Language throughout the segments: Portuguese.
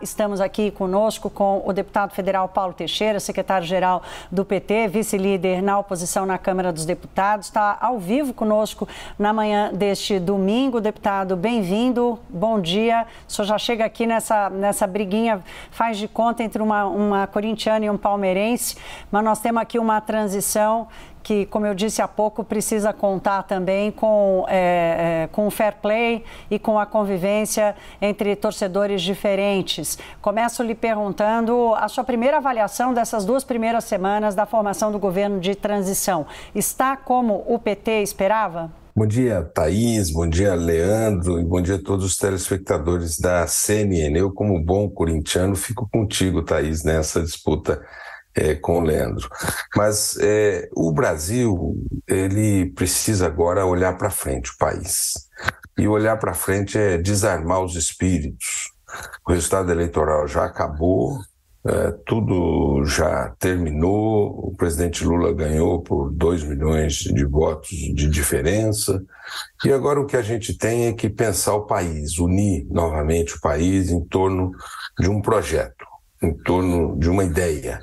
Estamos aqui conosco com o deputado federal Paulo Teixeira, secretário-geral do PT, vice-líder na oposição na Câmara dos Deputados. Está ao vivo conosco na manhã deste domingo. Deputado, bem-vindo, bom dia. O senhor já chega aqui nessa, nessa briguinha, faz de conta entre uma, uma corintiana e um palmeirense, mas nós temos aqui uma transição que, como eu disse há pouco, precisa contar também com, é, é, com o fair play e com a convivência entre torcedores diferentes. Começo lhe perguntando a sua primeira avaliação dessas duas primeiras semanas da formação do governo de transição. Está como o PT esperava? Bom dia, Thaís, bom dia, Leandro, e bom dia a todos os telespectadores da CNN. Eu, como bom corintiano, fico contigo, Thaís, nessa disputa é, com o Leandro. Mas é, o Brasil ele precisa agora olhar para frente, o país. E olhar para frente é desarmar os espíritos. O resultado eleitoral já acabou, é, tudo já terminou. O presidente Lula ganhou por 2 milhões de votos de diferença. E agora o que a gente tem é que pensar o país, unir novamente o país em torno de um projeto em torno de uma ideia.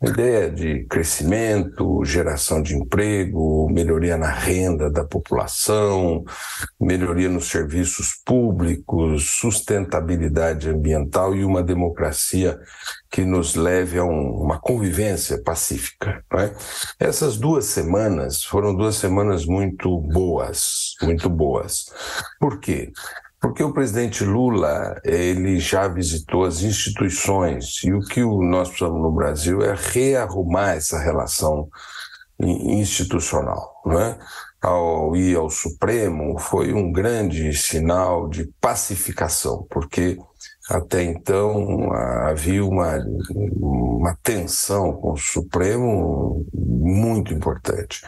Uma ideia de crescimento, geração de emprego, melhoria na renda da população, melhoria nos serviços públicos, sustentabilidade ambiental e uma democracia que nos leve a um, uma convivência pacífica. É? Essas duas semanas foram duas semanas muito boas, muito boas. Por quê? Porque o presidente Lula, ele já visitou as instituições e o que nós precisamos no Brasil é rearrumar essa relação institucional, não é? Ao ir ao Supremo foi um grande sinal de pacificação, porque até então havia uma, uma tensão com o Supremo muito importante.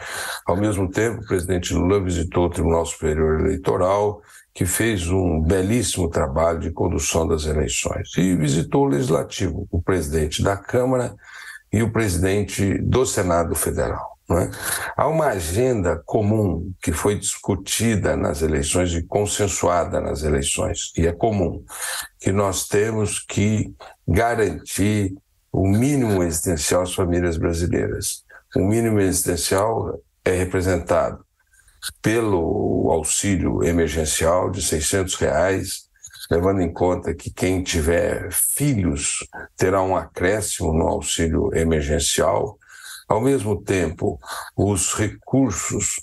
Ao mesmo tempo, o presidente Lula visitou o Tribunal Superior Eleitoral que fez um belíssimo trabalho de condução das eleições. E visitou o Legislativo, o presidente da Câmara e o presidente do Senado Federal. É? Há uma agenda comum que foi discutida nas eleições e consensuada nas eleições, e é comum, que nós temos que garantir o mínimo existencial às famílias brasileiras. O mínimo existencial é representado pelo auxílio emergencial de 600 reais, levando em conta que quem tiver filhos terá um acréscimo no auxílio emergencial. Ao mesmo tempo, os recursos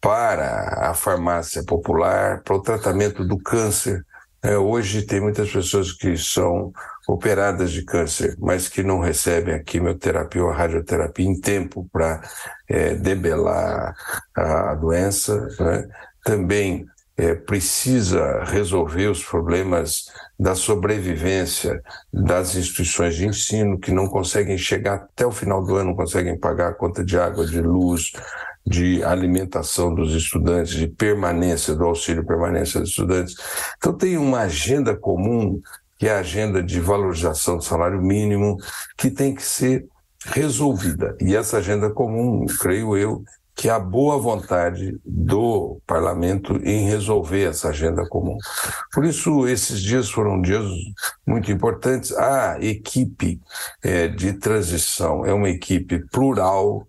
para a farmácia popular, para o tratamento do câncer. É, hoje tem muitas pessoas que são operadas de câncer, mas que não recebem a quimioterapia ou a radioterapia em tempo para é, debelar a doença, né? também é, precisa resolver os problemas da sobrevivência das instituições de ensino que não conseguem chegar até o final do ano, não conseguem pagar a conta de água, de luz, de alimentação dos estudantes, de permanência, do auxílio permanência dos estudantes. Então tem uma agenda comum que é a agenda de valorização do salário mínimo, que tem que ser resolvida. E essa agenda comum, creio eu, que há boa vontade do parlamento em resolver essa agenda comum. Por isso, esses dias foram dias muito importantes. A equipe é, de transição é uma equipe plural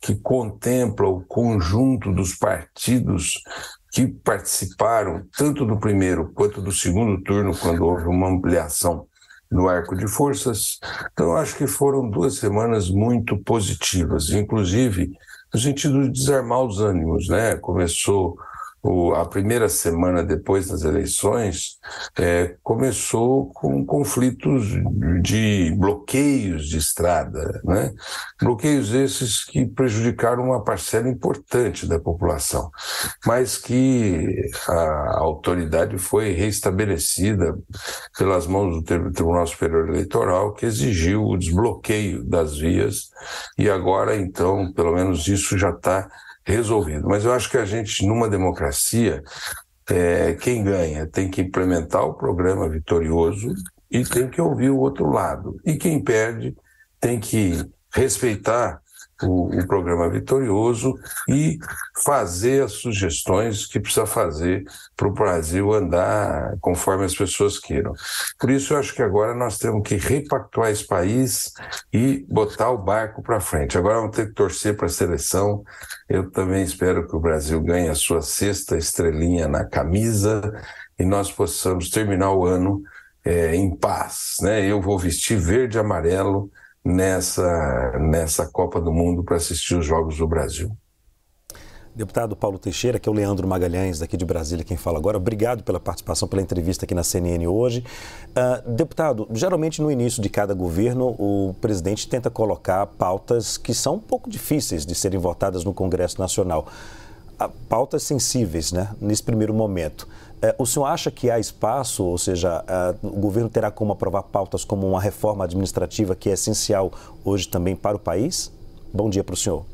que contempla o conjunto dos partidos que participaram tanto do primeiro quanto do segundo turno, quando houve uma ampliação no arco de forças. Então, acho que foram duas semanas muito positivas, inclusive no sentido de desarmar os ânimos, né? Começou o, a primeira semana depois das eleições é, começou com conflitos de bloqueios de estrada, né? bloqueios esses que prejudicaram uma parcela importante da população, mas que a autoridade foi reestabelecida pelas mãos do Tribunal Superior Eleitoral, que exigiu o desbloqueio das vias, e agora, então, pelo menos isso já está resolvido. Mas eu acho que a gente, numa democracia, é, quem ganha tem que implementar o programa vitorioso e tem que ouvir o outro lado. E quem perde tem que respeitar o, o, programa vitorioso e fazer as sugestões que precisa fazer para o Brasil andar conforme as pessoas queiram. Por isso, eu acho que agora nós temos que repactuar esse país e botar o barco para frente. Agora vamos ter que torcer para a seleção. Eu também espero que o Brasil ganhe a sua sexta estrelinha na camisa e nós possamos terminar o ano é, em paz. Né? Eu vou vestir verde e amarelo nessa, nessa Copa do Mundo para assistir os Jogos do Brasil. Deputado Paulo Teixeira, que é o Leandro Magalhães, daqui de Brasília, quem fala agora. Obrigado pela participação, pela entrevista aqui na CNN hoje. Uh, deputado, geralmente no início de cada governo, o presidente tenta colocar pautas que são um pouco difíceis de serem votadas no Congresso Nacional. Uh, pautas sensíveis, né, nesse primeiro momento. Uh, o senhor acha que há espaço, ou seja, o governo terá como aprovar pautas como uma reforma administrativa que é essencial hoje também para o país? Bom dia para o senhor.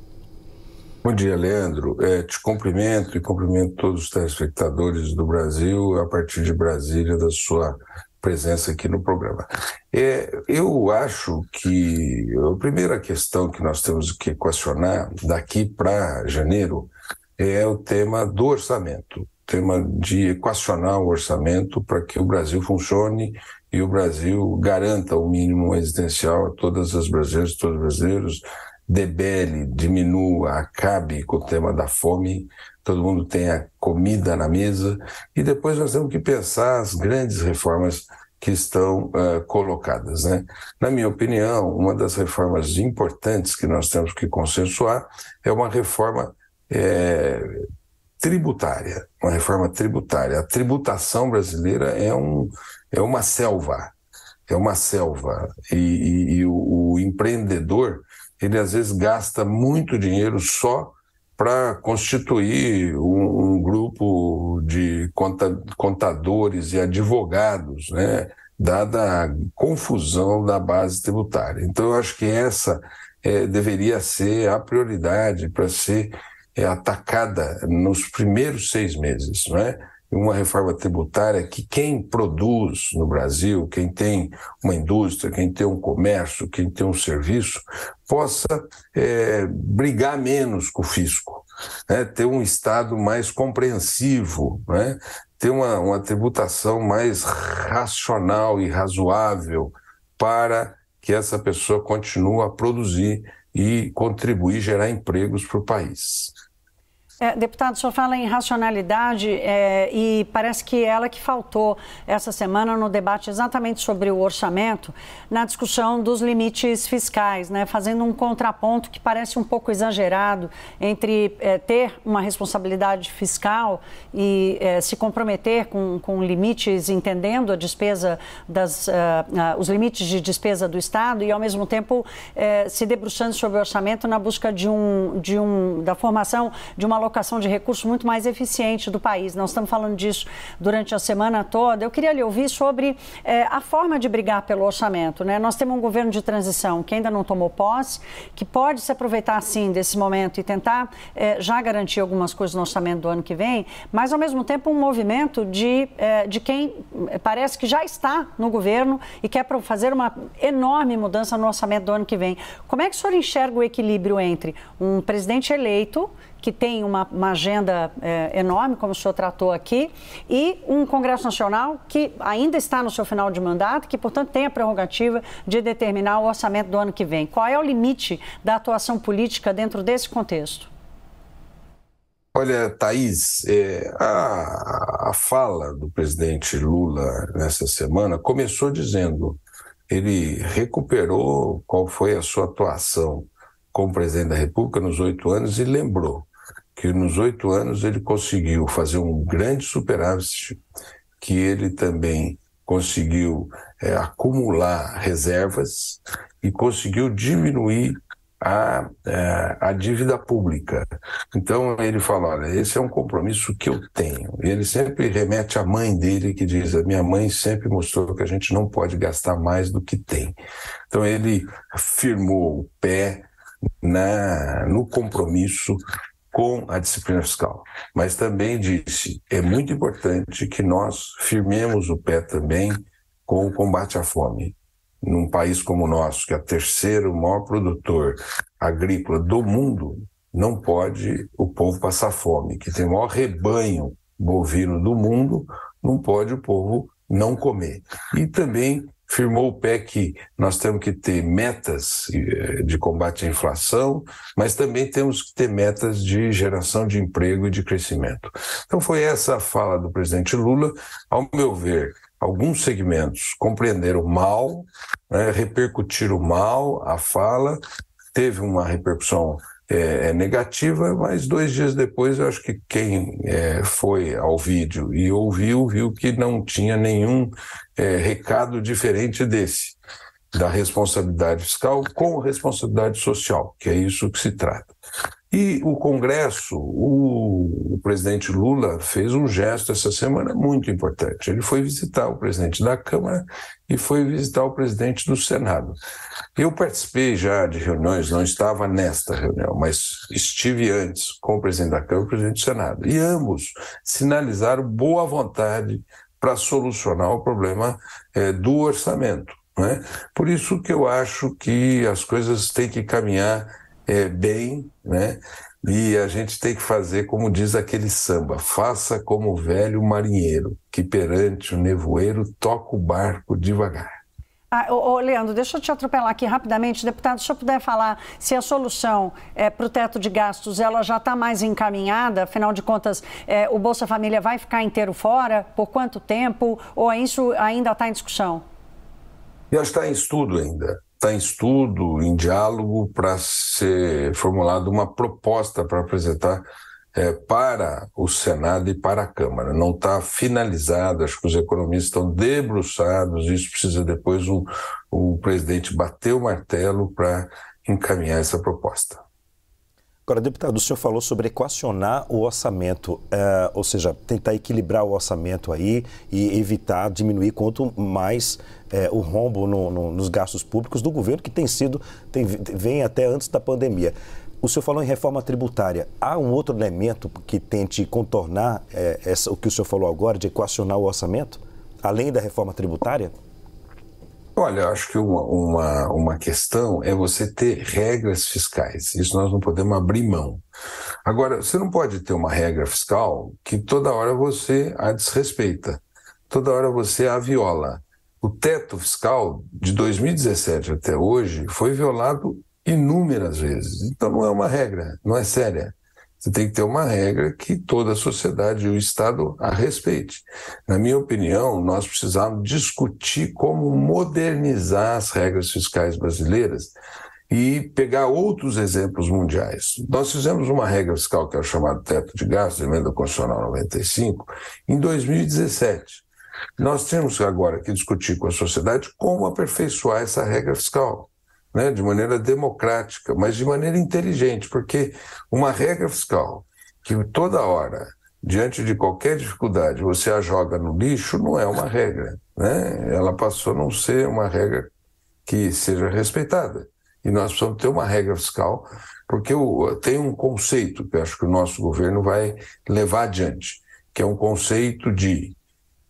Bom dia, Leandro. É, te cumprimento e cumprimento todos os telespectadores do Brasil, a partir de Brasília, da sua presença aqui no programa. É, eu acho que a primeira questão que nós temos que equacionar daqui para janeiro é o tema do orçamento, tema de equacionar o orçamento para que o Brasil funcione e o Brasil garanta o mínimo existencial a todas as brasileiras, todos os brasileiros, debele, diminua, acabe com o tema da fome, todo mundo tenha comida na mesa, e depois nós temos que pensar as grandes reformas que estão uh, colocadas. Né? Na minha opinião, uma das reformas importantes que nós temos que consensuar é uma reforma é, tributária, uma reforma tributária. A tributação brasileira é, um, é uma selva, é uma selva, e, e, e o, o empreendedor ele às vezes gasta muito dinheiro só para constituir um, um, grupo de contadores e advogados, né? dada a confusão da base tributária. Então, eu acho que essa é, deveria ser a prioridade para ser é, atacada nos primeiros seis meses. Não é? uma reforma tributária que quem produz no Brasil, quem tem uma indústria, quem tem um comércio, quem tem um serviço, possa é, brigar menos com o fisco, né? ter um Estado mais compreensivo, né? ter uma, uma tributação mais racional e razoável para que essa pessoa continue a produzir e contribuir, gerar empregos para o país. É, deputado, o senhor fala em racionalidade é, e parece que ela que faltou essa semana no debate exatamente sobre o orçamento, na discussão dos limites fiscais, né, fazendo um contraponto que parece um pouco exagerado entre é, ter uma responsabilidade fiscal e é, se comprometer com, com limites, entendendo a despesa das, uh, uh, os limites de despesa do Estado e, ao mesmo tempo, uh, se debruçando sobre o orçamento na busca de um, de um, da formação de uma alocação de recursos muito mais eficiente do país. Nós estamos falando disso durante a semana toda. Eu queria lhe ouvir sobre é, a forma de brigar pelo orçamento. Né? Nós temos um governo de transição que ainda não tomou posse, que pode se aproveitar, sim, desse momento e tentar é, já garantir algumas coisas no orçamento do ano que vem, mas, ao mesmo tempo, um movimento de, é, de quem parece que já está no governo e quer fazer uma enorme mudança no orçamento do ano que vem. Como é que o senhor enxerga o equilíbrio entre um presidente eleito que tem uma, uma agenda é, enorme, como o senhor tratou aqui, e um Congresso Nacional que ainda está no seu final de mandato, que, portanto, tem a prerrogativa de determinar o orçamento do ano que vem. Qual é o limite da atuação política dentro desse contexto? Olha, Thaís, é, a, a fala do presidente Lula nessa semana começou dizendo ele recuperou qual foi a sua atuação como presidente da República nos oito anos e lembrou que nos oito anos ele conseguiu fazer um grande superávit, que ele também conseguiu é, acumular reservas e conseguiu diminuir a, é, a dívida pública. Então ele fala: olha, esse é um compromisso que eu tenho. E ele sempre remete à mãe dele, que diz: a minha mãe sempre mostrou que a gente não pode gastar mais do que tem. Então ele firmou o pé na, no compromisso com a disciplina fiscal. Mas também disse, é muito importante que nós firmemos o pé também com o combate à fome. num país como o nosso, que é o terceiro maior produtor agrícola do mundo, não pode o povo passar fome, que tem o maior rebanho bovino do mundo, não pode o povo não comer. E também firmou o pé que nós temos que ter metas eh, de combate à inflação, mas também temos que ter metas de geração de emprego e de crescimento. Então foi essa a fala do presidente Lula. Ao meu ver, alguns segmentos compreenderam mal, né, repercutiram mal a fala, teve uma repercussão é, é, negativa, mas dois dias depois eu acho que quem é, foi ao vídeo e ouviu, viu que não tinha nenhum é, recado diferente desse, da responsabilidade fiscal com responsabilidade social, que é isso que se trata. E o Congresso, o, o, presidente Lula fez um gesto essa semana muito importante. Ele foi visitar o presidente da Câmara e foi visitar o presidente do Senado. Eu participei já de reuniões, não estava nesta reunião, mas estive antes com o presidente da Câmara e o presidente do Senado. E ambos sinalizaram boa vontade para solucionar o problema é, do orçamento. Né? Por isso que eu acho que as coisas têm que caminhar é, bem, né? E a gente tem que fazer como diz aquele samba: faça como o velho marinheiro, que perante o nevoeiro toca o barco devagar. Ah, ô, ô, Leandro, deixa eu te atropelar aqui rapidamente. Deputado, se eu puder falar se a solução é, para o teto de gastos ela já está mais encaminhada, afinal de contas, é, o Bolsa Família vai ficar inteiro fora? Por quanto tempo? Ou isso ainda está em discussão? Já está em estudo ainda está em estudo, em diálogo, para ser formulada uma proposta para apresentar é, para o Senado e para a Câmara. Não está finalizado, acho que os economistas estão debruçados, isso precisa depois o, o presidente bater o martelo para encaminhar essa proposta. Agora, deputado, o senhor falou sobre equacionar o orçamento, é, ou seja, tentar equilibrar o orçamento aí e evitar diminuir quanto mais é, o rombo no, no, nos gastos públicos do governo, que tem sido, tem, vem até antes da pandemia. O senhor falou em reforma tributária. Há um outro elemento que tente contornar é, essa, o que o senhor falou agora, de equacionar o orçamento, além da reforma tributária? Olha, acho que uma, uma, uma questão é você ter regras fiscais. Isso nós não podemos abrir mão. Agora, você não pode ter uma regra fiscal que toda hora você a desrespeita, toda hora você a viola. O teto fiscal de 2017 até hoje foi violado inúmeras vezes. Então não é uma regra, não é séria. Você tem que ter uma regra que toda a sociedade e o Estado a respeite. Na minha opinião, nós precisamos discutir como modernizar as regras fiscais brasileiras e pegar outros exemplos mundiais. Nós fizemos uma regra fiscal que é o chamado teto de gastos, emenda constitucional 95, em 2017. Nós temos agora que discutir com a sociedade como aperfeiçoar essa regra fiscal né, de maneira democrática, mas de maneira inteligente, porque uma regra fiscal que toda hora, diante de qualquer dificuldade, você a joga no lixo, não é uma regra. Né? Ela passou a não ser uma regra que seja respeitada. E nós precisamos ter uma regra fiscal, porque tem um conceito que eu acho que o nosso governo vai levar adiante, que é um conceito de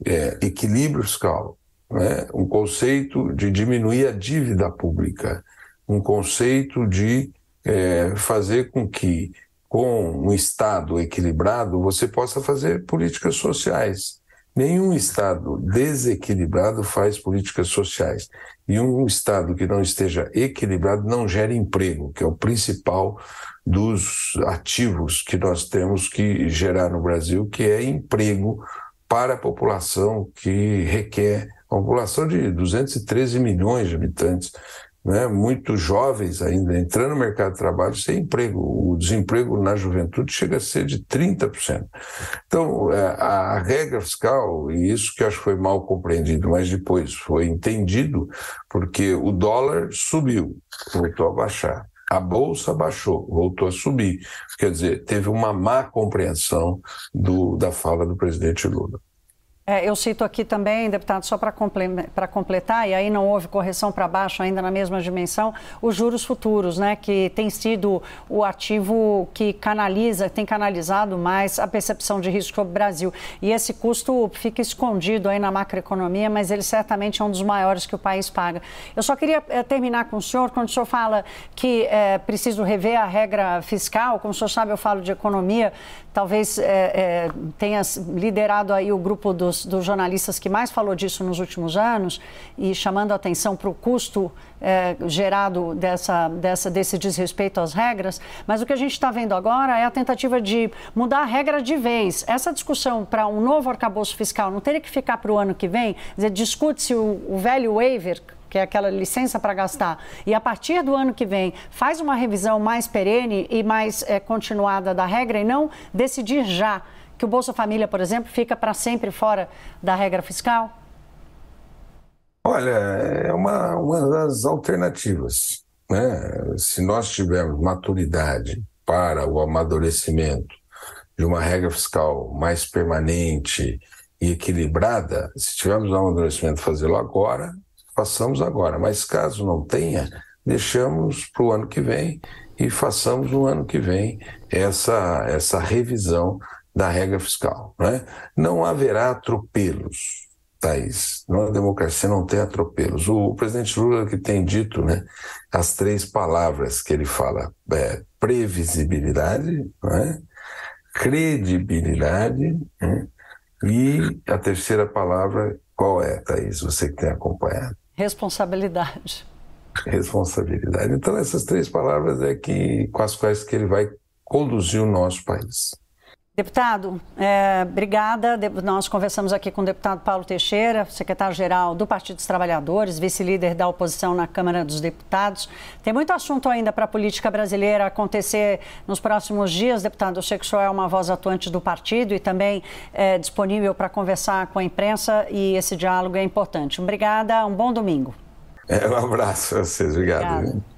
é, equilíbrio fiscal, né? um conceito de diminuir a dívida pública, um conceito de é, fazer com que, com um Estado equilibrado, você possa fazer políticas sociais. Nenhum Estado desequilibrado faz políticas sociais. E um Estado que não esteja equilibrado não gera emprego, que é o principal dos ativos que nós temos que gerar no Brasil, que é emprego para a população que requer a população de 213 milhões de habitantes, né, muito jovens ainda entrando no mercado de trabalho sem emprego. O desemprego na juventude chega a ser de 30%. Então, é, a regra fiscal, e isso que acho que foi mal compreendido, mas depois foi entendido, porque o dólar subiu, voltou a baixar. A bolsa baixou, voltou a subir. Quer dizer, teve uma má compreensão do, da fala do presidente Lula. É, eu cito aqui também, deputado, só para completar, e aí não houve correção para baixo ainda na mesma dimensão, os juros futuros, né, que tem sido o ativo que canaliza, tem canalizado mais a percepção de risco sobre o Brasil. E esse custo fica escondido aí na macroeconomia, mas ele certamente é um dos maiores que o país paga. Eu só queria é, terminar com o senhor, quando o senhor fala que é preciso rever a regra fiscal, como o senhor sabe, eu falo de economia, talvez é, é, tenha liderado aí o grupo dos dos, jornalistas que mais falou disso nos últimos anos e chamando a atenção para o custo é, gerado dessa, dessa, desse desrespeito às regras, mas o que a gente está vendo agora é a tentativa de mudar a regra de vez. Essa discussão para um novo arcabouço fiscal não teria que ficar para o ano que vem? Discute-se o, o velho waiver, que é aquela licença para gastar, e a partir do ano que vem faz uma revisão mais perene e mais é, continuada da regra e não decidir já que o Bolsa Família, por exemplo, fica para sempre fora da regra fiscal? Olha, é uma, uma das alternativas. Né? Se nós tivermos maturidade para o amadurecimento de uma regra fiscal mais permanente e equilibrada, se tivermos um amadurecimento fazê-lo agora, façamos agora. Mas caso não tenha, deixamos para o ano que vem e façamos no ano que vem essa, essa revisão da regra fiscal. Né? Não haverá atropelos, Thaís. Na democracia não tem atropelos. O, presidente Lula que tem dito né, as três palavras que ele fala, é, previsibilidade, né, credibilidade né, e a terceira palavra, qual é, Thaís? Você que tem acompanhado. Responsabilidade. Responsabilidade. Então, essas três palavras é que, com as quais que ele vai conduzir o nosso país. Deputado, é, obrigada. Nós conversamos aqui com o deputado Paulo Teixeira, secretário-geral do Partido dos Trabalhadores, vice-líder da oposição na Câmara dos Deputados. Tem muito assunto ainda para a política brasileira acontecer nos próximos dias, deputado. Eu sei que o senhor é uma voz atuante do partido e também é disponível para conversar com a imprensa e esse diálogo é importante. Obrigada, um bom domingo. É, um abraço a vocês, obrigado. Obrigada.